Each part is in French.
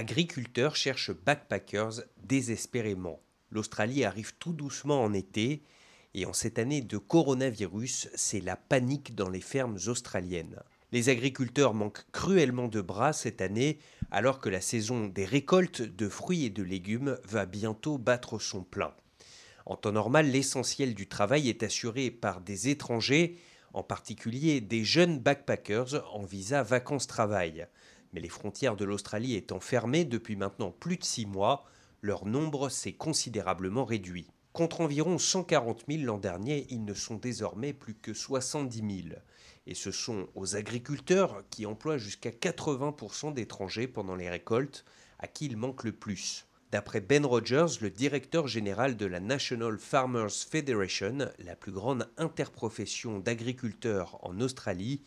agriculteurs cherchent backpackers désespérément. L'Australie arrive tout doucement en été et en cette année de coronavirus, c'est la panique dans les fermes australiennes. Les agriculteurs manquent cruellement de bras cette année alors que la saison des récoltes de fruits et de légumes va bientôt battre son plein. En temps normal, l'essentiel du travail est assuré par des étrangers, en particulier des jeunes backpackers en visa vacances-travail. Mais les frontières de l'Australie étant fermées depuis maintenant plus de six mois, leur nombre s'est considérablement réduit. Contre environ 140 000 l'an dernier, ils ne sont désormais plus que 70 000. Et ce sont aux agriculteurs qui emploient jusqu'à 80% d'étrangers pendant les récoltes à qui il manque le plus. D'après Ben Rogers, le directeur général de la National Farmers Federation, la plus grande interprofession d'agriculteurs en Australie,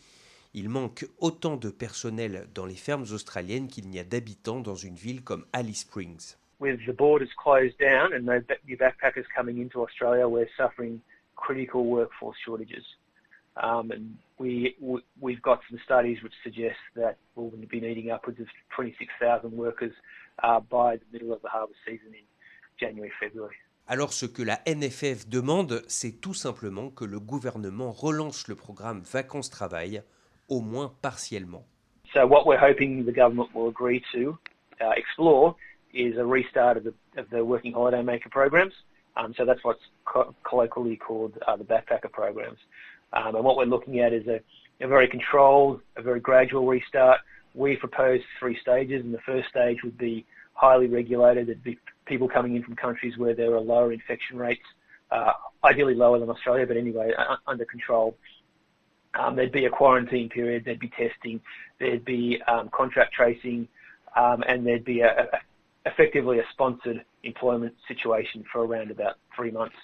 il manque autant de personnel dans les fermes australiennes qu'il n'y a d'habitants dans une ville comme Alice Springs. With the borders closed down and no backpackers coming into Australia, we're suffering critical workforce shortages. Um, and we, we've got some studies which suggest that we'll be needing upwards of 26,000 workers uh, by the middle of the harvest season in January, February. Alors ce que la NFF demande, c'est tout simplement que le gouvernement relance le programme vacances-travail, au moins partiellement. So what we're hoping the government will agree to uh, explore is a restart of the, of the working holiday maker programs. Um, so that's what's co- colloquially called uh, the backpacker programs. Um, and what we're looking at is a, a very controlled, a very gradual restart. We propose three stages, and the first stage would be highly regulated. There'd be people coming in from countries where there are lower infection rates, uh, ideally lower than Australia, but anyway, uh, under control. Um, there'd be a quarantine period, there'd be testing, there'd be um, contract tracing, um, and there'd be a, a, effectively a sponsored employment situation for around about three months.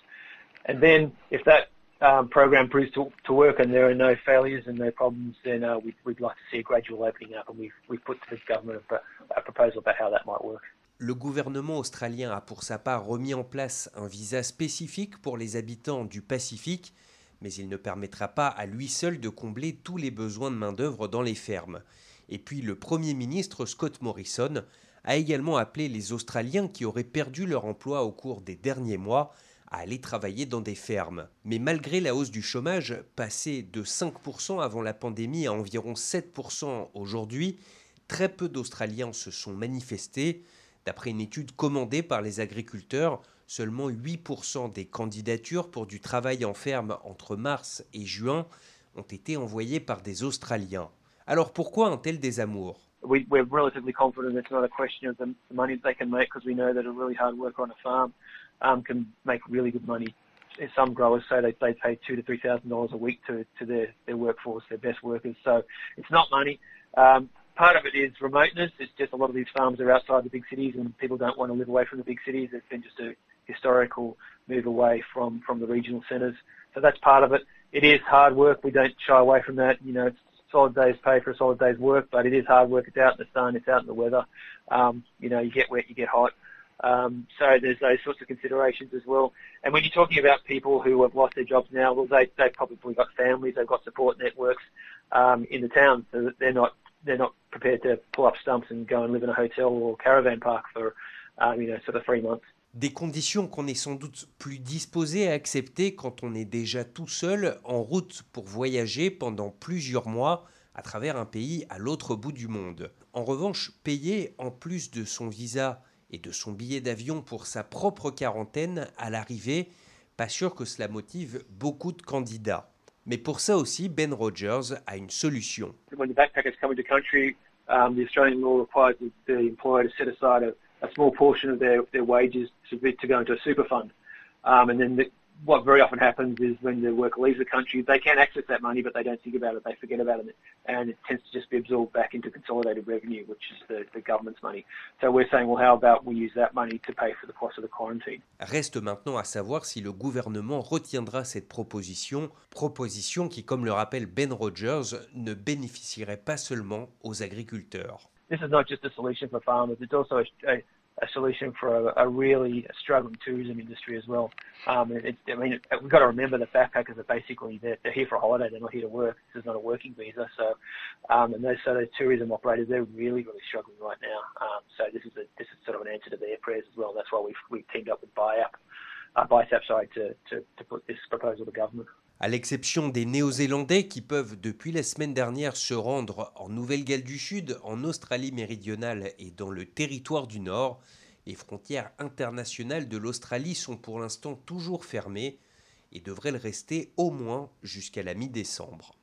And then if that um, program proves to, to, work and there are no failures and no problems, then uh, we'd, we'd, like to see a gradual opening up. And we've, we've put to the government a, a proposal about how that might work. Le gouvernement australien a pour sa part remis en place un visa spécifique pour les habitants du Pacifique, mais il ne permettra pas à lui seul de combler tous les besoins de main-d'œuvre dans les fermes. Et puis le Premier ministre Scott Morrison a également appelé les Australiens qui auraient perdu leur emploi au cours des derniers mois à aller travailler dans des fermes. Mais malgré la hausse du chômage, passé de 5% avant la pandémie à environ 7% aujourd'hui, très peu d'Australiens se sont manifestés. D'après une étude commandée par les agriculteurs, seulement 8% des candidatures pour du travail en ferme entre mars et juin ont été envoyées par des Australiens. Alors pourquoi un tel désamour we, we're relatively confident it's not a question of the money that they can make because we know that a really hard worker on a farm um, can make really good money. Some growers say they, they pay two to three thousand dollars a week to, to their, their workforce, their best workers. So it's not money. Um, part of it is remoteness. It's just a lot of these farms are outside the big cities and people don't want to live away from the big cities. There's been just a historical move away from, from the regional centres. So that's part of it. It is hard work. We don't shy away from that. You know, it's solid day's pay for a solid day's work, but it is hard work. It's out in the sun, it's out in the weather. Um, you know, you get wet, you get hot. Um, so there's those sorts of considerations as well. And when you're talking about people who have lost their jobs now, well, they they've probably got families, they've got support networks um, in the town, so they're not they're not prepared to pull up stumps and go and live in a hotel or caravan park for um, you know sort of three months. Des conditions qu'on est sans doute plus disposé à accepter quand on est déjà tout seul en route pour voyager pendant plusieurs mois à travers un pays à l'autre bout du monde. En revanche, payer en plus de son visa et de son billet d'avion pour sa propre quarantaine à l'arrivée, pas sûr que cela motive beaucoup de candidats. Mais pour ça aussi, Ben Rogers a une solution. A small portion of their, their wages to, to go into a super fund. Um, and then the, what very often happens is when the worker leaves the country, they can access that money, but they don't think about it. They forget about it, and it tends to just be absorbed back into consolidated revenue, which is the, the government's money. So we're saying, well, how about we use that money to pay for the cost of the quarantine? Reste maintenant à savoir si le gouvernement retiendra cette proposition, proposition qui, comme le rappelle Ben Rogers, ne bénéficierait pas seulement aux agriculteurs. This is not just a solution for farmers, it's also a, a, a solution for a, a really struggling tourism industry as well. Um, it, I mean, it, we've got to remember that backpackers are basically they're, they're here for a holiday. They're not here to work. This is not a working visa. So, um, and those so those tourism operators they're really really struggling right now. Um, so this is a this is sort of an answer to their prayers as well. That's why we've we've teamed up with BIAP, uh, BISAP, sorry, to, to to put this proposal to government. À l'exception des Néo-Zélandais qui peuvent depuis la semaine dernière se rendre en Nouvelle-Galles du Sud, en Australie méridionale et dans le territoire du Nord, les frontières internationales de l'Australie sont pour l'instant toujours fermées et devraient le rester au moins jusqu'à la mi-décembre.